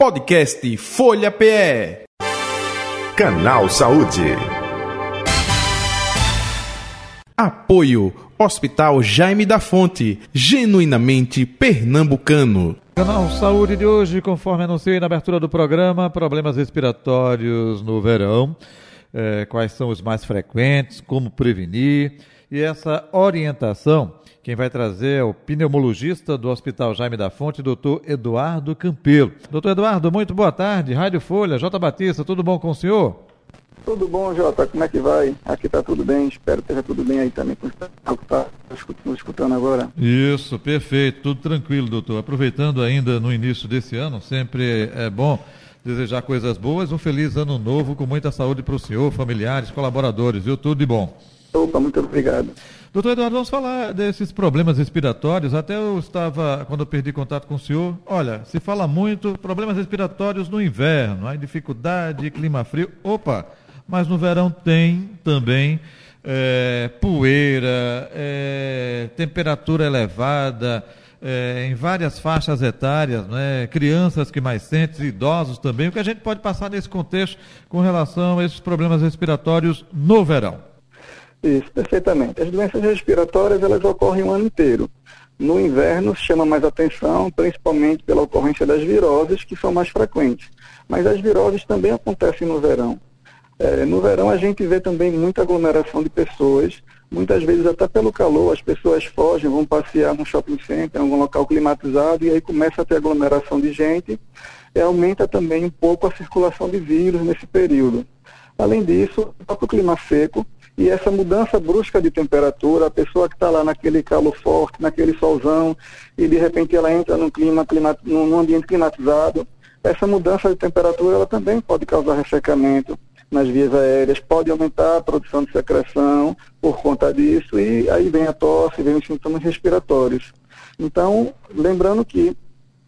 Podcast Folha PE. Canal Saúde. Apoio Hospital Jaime da Fonte, genuinamente pernambucano. Canal Saúde de hoje, conforme anunciei na abertura do programa, problemas respiratórios no verão. É, quais são os mais frequentes, como prevenir e essa orientação quem vai trazer é o pneumologista do Hospital Jaime da Fonte, doutor Eduardo Campelo. Doutor Eduardo, muito boa tarde. Rádio Folha, J. Batista, tudo bom com o senhor? Tudo bom, Jota? Como é que vai? Aqui está tudo bem, espero que esteja tudo bem aí também com o que está escutando agora. Isso, perfeito, tudo tranquilo, doutor. Aproveitando ainda no início desse ano, sempre é bom desejar coisas boas, um feliz ano novo com muita saúde para o senhor, familiares, colaboradores, viu? Tudo de bom. Opa, muito obrigado. Doutor Eduardo, vamos falar desses problemas respiratórios. Até eu estava, quando eu perdi contato com o senhor, olha, se fala muito problemas respiratórios no inverno, aí dificuldade, clima frio. Opa, mas no verão tem também é, poeira, é, temperatura elevada, é, em várias faixas etárias, né? crianças que mais sentem, idosos também. O que a gente pode passar nesse contexto com relação a esses problemas respiratórios no verão? Isso, perfeitamente. As doenças respiratórias elas ocorrem o ano inteiro. No inverno chama mais atenção, principalmente pela ocorrência das viroses, que são mais frequentes. Mas as viroses também acontecem no verão. É, no verão a gente vê também muita aglomeração de pessoas, muitas vezes até pelo calor, as pessoas fogem, vão passear no shopping center, em algum local climatizado, e aí começa a ter aglomeração de gente, e aumenta também um pouco a circulação de vírus nesse período. Além disso, o próprio clima seco e essa mudança brusca de temperatura, a pessoa que está lá naquele calor forte, naquele solzão, e de repente ela entra num, clima, clima, num ambiente climatizado, essa mudança de temperatura ela também pode causar ressecamento nas vias aéreas, pode aumentar a produção de secreção por conta disso, e aí vem a tosse, vem os sintomas respiratórios. Então, lembrando que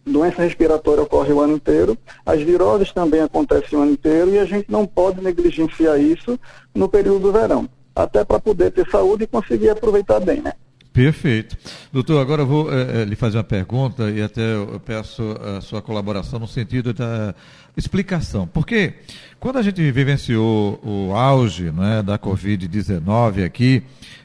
doença respiratória ocorre o ano inteiro, as viroses também acontecem o ano inteiro e a gente não pode negligenciar isso no período do verão até para poder ter saúde e conseguir aproveitar bem, né? Perfeito. Doutor, agora eu vou é, lhe fazer uma pergunta e até eu peço a sua colaboração no sentido da explicação. Porque quando a gente vivenciou o auge né, da Covid-19 aqui,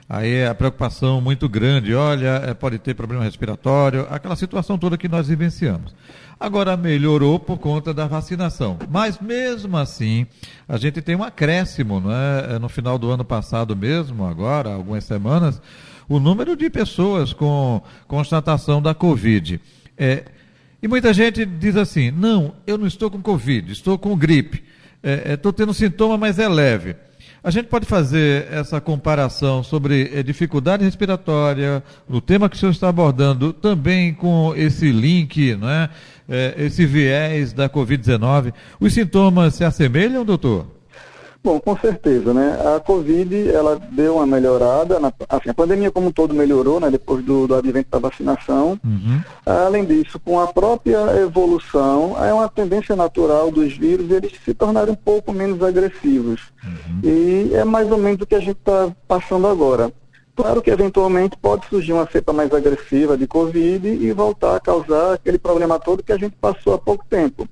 aí é a preocupação muito grande, olha, é, pode ter problema respiratório, aquela situação toda que nós vivenciamos. Agora melhorou por conta da vacinação. Mas mesmo assim, a gente tem um acréscimo, não é? No final do ano passado mesmo, agora, algumas semanas, o número de pessoas com constatação da Covid. É, e muita gente diz assim: não, eu não estou com Covid, estou com gripe. Estou é, é, tendo sintoma, mas é leve. A gente pode fazer essa comparação sobre eh, dificuldade respiratória, no tema que o senhor está abordando, também com esse link, não é? Eh, esse viés da Covid-19. Os sintomas se assemelham, doutor? Bom, com certeza, né? A Covid, ela deu uma melhorada, na, assim, a pandemia como um todo melhorou, né? Depois do, do advento da vacinação. Uhum. Além disso, com a própria evolução, é uma tendência natural dos vírus eles se tornarem um pouco menos agressivos. Uhum. E é mais ou menos o que a gente está passando agora. Claro que eventualmente pode surgir uma cepa mais agressiva de Covid e voltar a causar aquele problema todo que a gente passou há pouco tempo.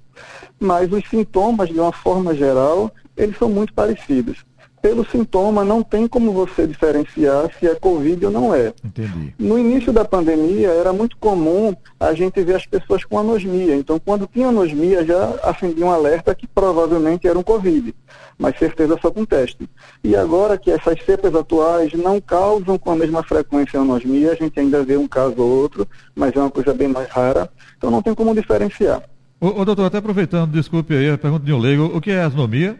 Mas os sintomas, de uma forma geral, eles são muito parecidos. Pelo sintoma, não tem como você diferenciar se é Covid ou não é. Entendi. No início da pandemia, era muito comum a gente ver as pessoas com anosmia. Então, quando tinha anosmia, já acendia um alerta que provavelmente era um Covid. Mas certeza só com teste. E agora que essas cepas atuais não causam com a mesma frequência anosmia, a gente ainda vê um caso ou outro, mas é uma coisa bem mais rara. Então, não tem como diferenciar. Ô, ô doutor, até aproveitando, desculpe aí a pergunta de um leigo, o que é asnomia?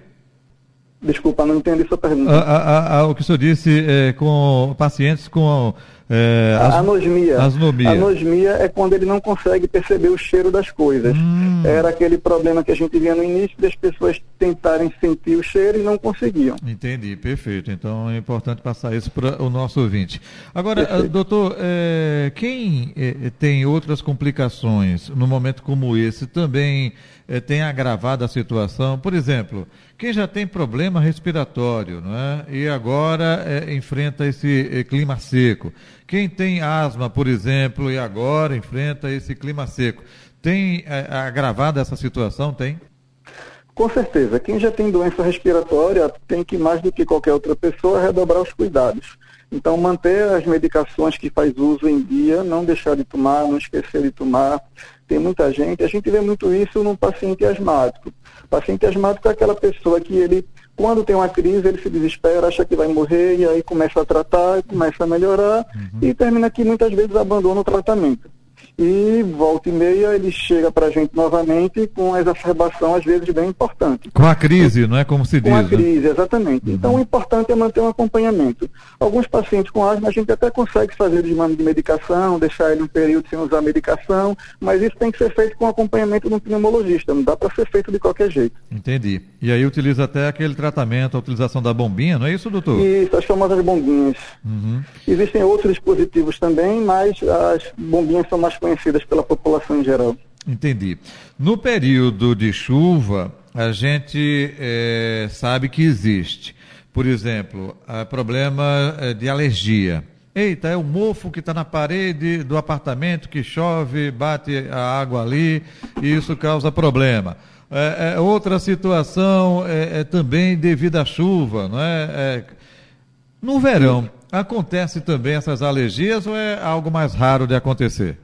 Desculpa, não entendi sua pergunta. A, a, a, o que o senhor disse é, com pacientes com. É, as... anosmia. anosmia. Anosmia é quando ele não consegue perceber o cheiro das coisas. Hum. Era aquele problema que a gente via no início das pessoas tentarem sentir o cheiro e não conseguiam. Entendi, perfeito. Então é importante passar isso para o nosso ouvinte. Agora, perfeito. doutor, é, quem é, tem outras complicações no momento como esse também é, tem agravado a situação? Por exemplo, quem já tem problema respiratório, não é? E agora é, enfrenta esse é, clima seco. Quem tem asma, por exemplo, e agora enfrenta esse clima seco. tem é, agravado essa situação? Tem? Com certeza. Quem já tem doença respiratória tem que, mais do que qualquer outra pessoa, redobrar os cuidados. Então, manter as medicações que faz uso em dia, não deixar de tomar, não esquecer de tomar. Tem muita gente, a gente vê muito isso no paciente asmático. O paciente asmático é aquela pessoa que ele, quando tem uma crise, ele se desespera, acha que vai morrer, e aí começa a tratar, começa a melhorar, uhum. e termina que muitas vezes abandona o tratamento e volta e meia ele chega para a gente novamente com uma exacerbação, às vezes, bem importante. Com a crise, não é como se diz? Com a né? crise, exatamente. Uhum. Então, o importante é manter um acompanhamento. Alguns pacientes com asma, a gente até consegue fazer desmame de medicação, deixar ele um período sem usar medicação, mas isso tem que ser feito com acompanhamento de um pneumologista, não dá para ser feito de qualquer jeito. Entendi. E aí utiliza até aquele tratamento, a utilização da bombinha, não é isso, doutor? Isso, as famosas bombinhas. Uhum. Existem outros dispositivos também, mas as bombinhas são mais conhecidas pela população em geral. Entendi. No período de chuva, a gente é, sabe que existe, por exemplo, problema eh, de alergia. Eita, é o mofo que está na parede do apartamento que chove, bate a água ali e isso causa problema. É, é, outra situação é, é, também devido à chuva, não é? é no verão, acontece também essas alergias ou é algo mais raro de acontecer?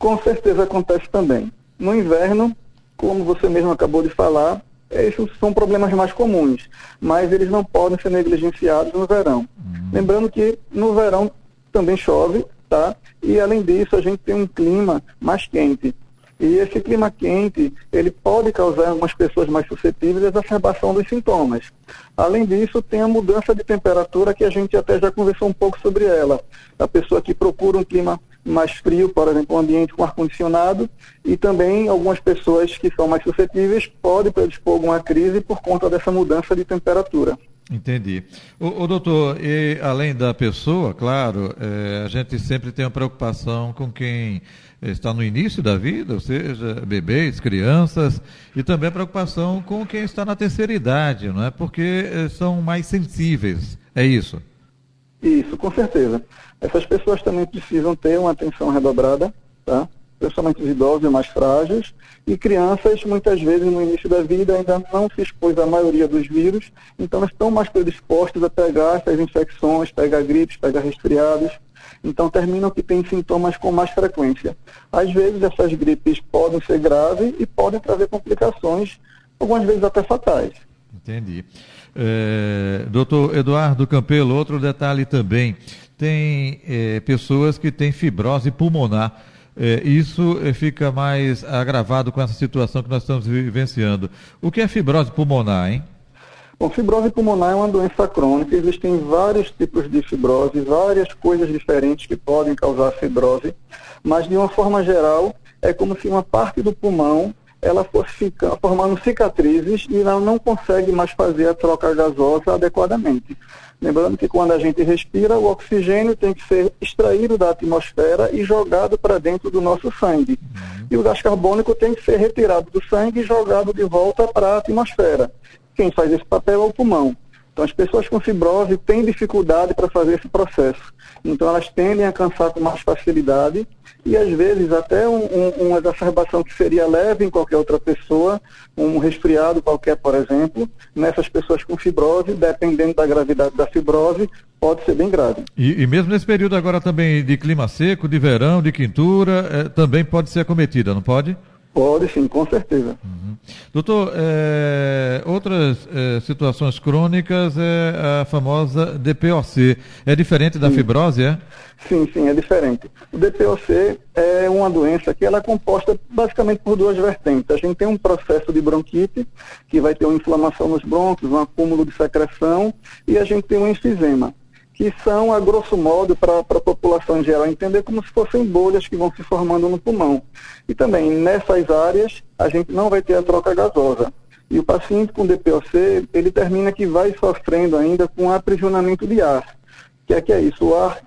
Com certeza acontece também. No inverno, como você mesmo acabou de falar, esses são problemas mais comuns, mas eles não podem ser negligenciados no verão. Uhum. Lembrando que no verão também chove, tá? E além disso, a gente tem um clima mais quente. E esse clima quente, ele pode causar algumas pessoas mais suscetíveis a exacerbação dos sintomas. Além disso, tem a mudança de temperatura que a gente até já conversou um pouco sobre ela. A pessoa que procura um clima mais frio, por exemplo, um ambiente com ar-condicionado, e também algumas pessoas que são mais suscetíveis podem predispor alguma crise por conta dessa mudança de temperatura. Entendi. O, o doutor, e além da pessoa, claro, é, a gente sempre tem uma preocupação com quem está no início da vida, ou seja, bebês, crianças, e também a preocupação com quem está na terceira idade, não é? Porque eh, são mais sensíveis. É isso? Isso, com certeza. Essas pessoas também precisam ter uma atenção redobrada, tá? principalmente os idosos e mais frágeis, e crianças, muitas vezes, no início da vida, ainda não se expôs à maioria dos vírus, então estão mais predispostos a pegar essas infecções, pegar gripes, pegar resfriados, então terminam que têm sintomas com mais frequência. Às vezes essas gripes podem ser graves e podem trazer complicações, algumas vezes até fatais. Entendi. É, doutor Eduardo Campelo, outro detalhe também, tem é, pessoas que têm fibrose pulmonar. É, isso é, fica mais agravado com essa situação que nós estamos vivenciando. O que é fibrose pulmonar, hein? Bom, fibrose pulmonar é uma doença crônica, existem vários tipos de fibrose, várias coisas diferentes que podem causar fibrose, mas de uma forma geral é como se uma parte do pulmão ela ficar, formando cicatrizes e ela não consegue mais fazer a troca gasosa adequadamente. Lembrando que quando a gente respira, o oxigênio tem que ser extraído da atmosfera e jogado para dentro do nosso sangue. E o gás carbônico tem que ser retirado do sangue e jogado de volta para a atmosfera. Quem faz esse papel é o pulmão. Então, as pessoas com fibrose têm dificuldade para fazer esse processo. Então, elas tendem a cansar com mais facilidade e, às vezes, até um, um, uma exacerbação que seria leve em qualquer outra pessoa, um resfriado qualquer, por exemplo, nessas pessoas com fibrose, dependendo da gravidade da fibrose, pode ser bem grave. E, e mesmo nesse período agora também de clima seco, de verão, de quintura, é, também pode ser acometida, não pode? Pode sim, com certeza. Uhum. Doutor, é, outras é, situações crônicas é a famosa DPOC. É diferente da sim. fibrose, é? Sim, sim, é diferente. O DPOC é uma doença que ela é composta basicamente por duas vertentes. A gente tem um processo de bronquite, que vai ter uma inflamação nos brônquios, um acúmulo de secreção, e a gente tem um enfisema que são, a grosso modo, para a população em geral entender, como se fossem bolhas que vão se formando no pulmão. E também, nessas áreas, a gente não vai ter a troca gasosa. E o paciente com DPOC, ele termina que vai sofrendo ainda com aprisionamento de ar. Que é que é isso? O ar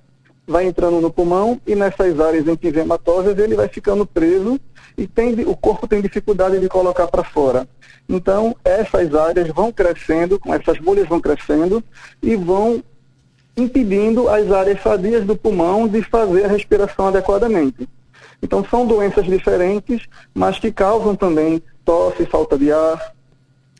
vai entrando no pulmão e nessas áreas emfisematosas ele vai ficando preso e tem, o corpo tem dificuldade de colocar para fora. Então, essas áreas vão crescendo, essas bolhas vão crescendo e vão impedindo as áreas sadias do pulmão de fazer a respiração adequadamente. Então são doenças diferentes, mas que causam também tosse, falta de ar.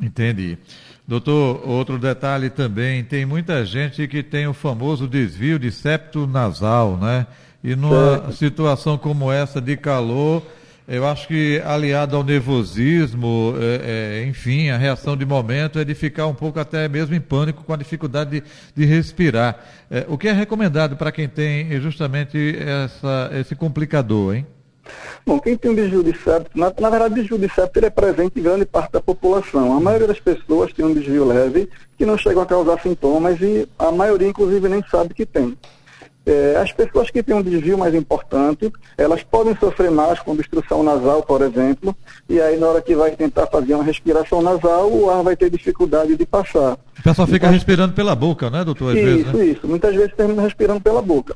Entendi. Doutor, outro detalhe também, tem muita gente que tem o famoso desvio de septo nasal, né? E numa situação como essa de calor, eu acho que aliado ao nervosismo, é, é, enfim, a reação de momento é de ficar um pouco até mesmo em pânico com a dificuldade de, de respirar. É, o que é recomendado para quem tem justamente essa, esse complicador, hein? Bom, quem tem um desvio de septo, na, na verdade, desvio de septo ele é presente em grande parte da população. A maioria das pessoas tem um desvio leve que não chegam a causar sintomas e a maioria, inclusive, nem sabe que tem. É, as pessoas que têm um desvio mais importante, elas podem sofrer mais com obstrução nasal, por exemplo, e aí na hora que vai tentar fazer uma respiração nasal, o ar vai ter dificuldade de passar. O pessoal fica então, respirando pela boca, né, doutor? Isso, vezes, né? isso. Muitas vezes termina respirando pela boca,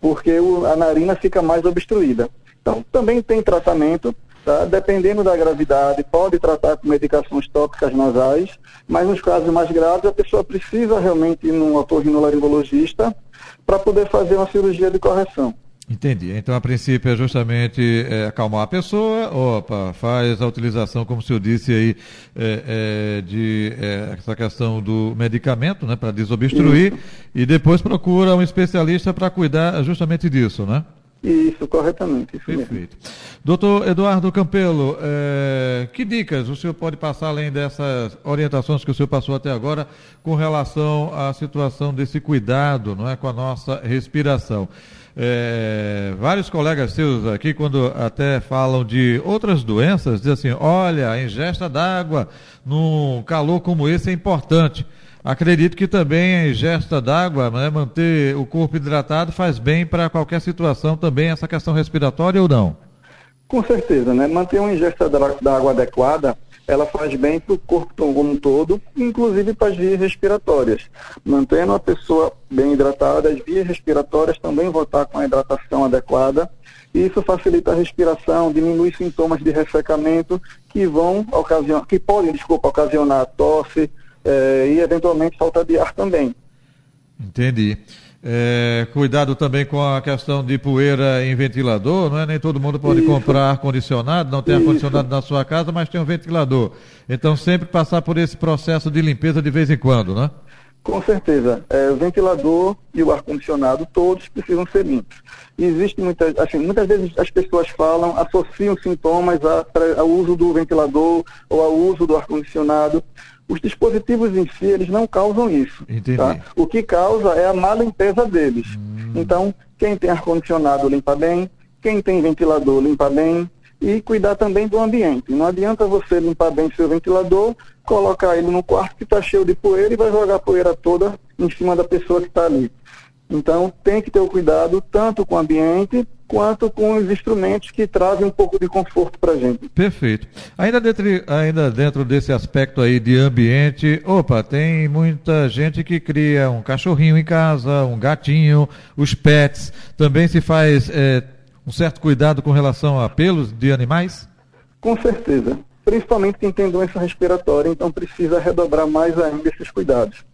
porque o, a narina fica mais obstruída. Então, também tem tratamento, tá? dependendo da gravidade, pode tratar com medicações tópicas nasais, mas nos casos mais graves, a pessoa precisa realmente ir num otorrinolaringologista para poder fazer uma cirurgia de correção. Entendi. Então, a princípio, é justamente é, acalmar a pessoa, opa, faz a utilização, como o senhor disse aí, é, é, de é, essa questão do medicamento, né, para desobstruir, Isso. e depois procura um especialista para cuidar justamente disso, né? Isso, corretamente. Isso Perfeito. Mesmo. Doutor Eduardo Campelo, é, que dicas o senhor pode passar, além dessas orientações que o senhor passou até agora, com relação à situação desse cuidado não é, com a nossa respiração? É, vários colegas seus aqui, quando até falam de outras doenças, dizem assim: olha, a ingesta d'água num calor como esse é importante. Acredito que também a ingesta d'água, né, manter o corpo hidratado faz bem para qualquer situação também, essa questão respiratória ou não? Com certeza, né? Manter uma ingesta d'água adequada, ela faz bem para o corpo como um todo, inclusive para as vias respiratórias. Mantendo a pessoa bem hidratada, as vias respiratórias também vão estar com a hidratação adequada. E isso facilita a respiração, diminui sintomas de ressecamento que vão ocasionar, que podem, desculpa, ocasionar tosse, é, e eventualmente falta de ar também. Entendi. É, cuidado também com a questão de poeira em ventilador, não é? Nem todo mundo pode Isso. comprar ar-condicionado, não tem ar-condicionado na sua casa, mas tem um ventilador. Então sempre passar por esse processo de limpeza de vez em quando, né? Com certeza. É, o ventilador e o ar-condicionado, todos precisam ser limpos. E existe muitas, assim, muitas vezes as pessoas falam, associam sintomas ao uso do ventilador ou ao uso do ar-condicionado. Os dispositivos em si, eles não causam isso. Tá? O que causa é a má limpeza deles. Hum. Então, quem tem ar-condicionado limpa bem, quem tem ventilador limpa bem, e cuidar também do ambiente. Não adianta você limpar bem seu ventilador, colocar ele no quarto que está cheio de poeira e vai jogar a poeira toda em cima da pessoa que está ali. Então tem que ter o cuidado tanto com o ambiente quanto com os instrumentos que trazem um pouco de conforto para a gente. Perfeito. Ainda dentro, ainda dentro desse aspecto aí de ambiente, opa, tem muita gente que cria um cachorrinho em casa, um gatinho, os pets. Também se faz é, um certo cuidado com relação a pelos de animais? Com certeza. Principalmente quem tem doença respiratória, então precisa redobrar mais ainda esses cuidados.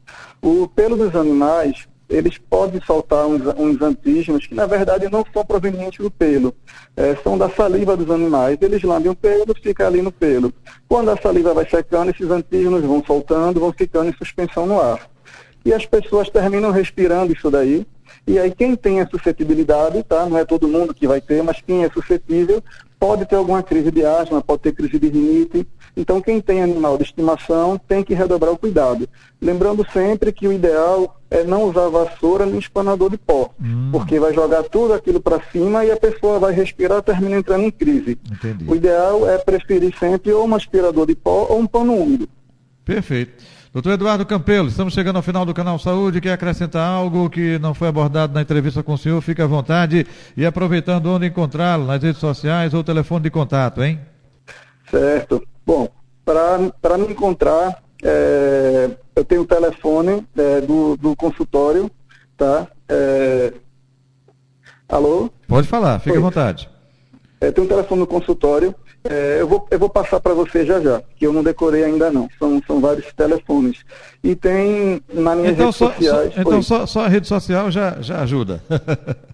O pelo dos animais, eles podem soltar uns, uns, antígenos que, na verdade, não são provenientes do pelo, é, são da saliva dos animais. Eles lambem o pelo, fica ali no pelo. Quando a saliva vai secando, esses antígenos vão soltando, vão ficando em suspensão no ar. E as pessoas terminam respirando isso daí. E aí, quem tem a suscetibilidade, tá? Não é todo mundo que vai ter, mas quem é suscetível pode ter alguma crise de asma, pode ter crise de rinite, então, quem tem animal de estimação tem que redobrar o cuidado. Lembrando sempre que o ideal é não usar vassoura nem espanador de pó, hum. porque vai jogar tudo aquilo para cima e a pessoa vai respirar termina entrando em crise. Entendi. O ideal é preferir sempre ou um aspirador de pó ou um pano úmido. Perfeito. Doutor Eduardo Campelo, estamos chegando ao final do canal Saúde. Quer acrescentar algo que não foi abordado na entrevista com o senhor? Fique à vontade. E aproveitando onde encontrá-lo, nas redes sociais ou telefone de contato, hein? Certo. Bom, para me encontrar, é, eu tenho o telefone é, do, do consultório, tá? É, alô? Pode falar, fique à vontade. É, tem um telefone no consultório. É, eu, vou, eu vou passar para você já já, que eu não decorei ainda não. São, são vários telefones. E tem na minha então, rede só, sociais. Só, então só, só, a rede social já, já ajuda.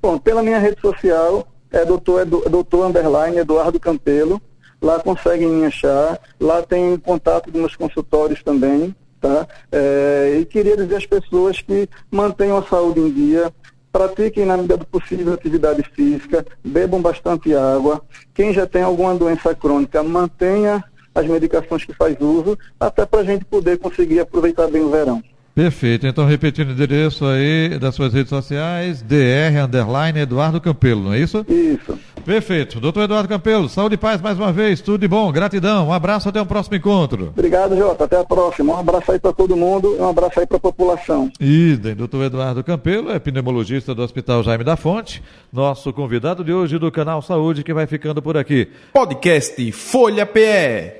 Bom, pela minha rede social, é doutor, Edu, doutor underline Eduardo Campelo. Lá conseguem me achar. Lá tem contato dos meus consultórios também. Tá? É, e queria dizer às pessoas que mantenham a saúde em dia, pratiquem na medida do possível atividade física, bebam bastante água. Quem já tem alguma doença crônica, mantenha as medicações que faz uso, até para a gente poder conseguir aproveitar bem o verão. Perfeito. Então, repetindo o endereço aí das suas redes sociais, DR Underline Eduardo Campelo, não é isso? Isso. Perfeito. Doutor Eduardo Campelo, saúde e paz mais uma vez, tudo de bom, gratidão, um abraço, até o próximo encontro. Obrigado, Jota, até a próxima. Um abraço aí para todo mundo e um abraço aí para a população. Idem, doutor Eduardo Campelo, é pneumologista do Hospital Jaime da Fonte, nosso convidado de hoje do canal Saúde, que vai ficando por aqui. Podcast Folha PE.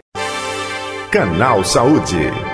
Canal Saúde.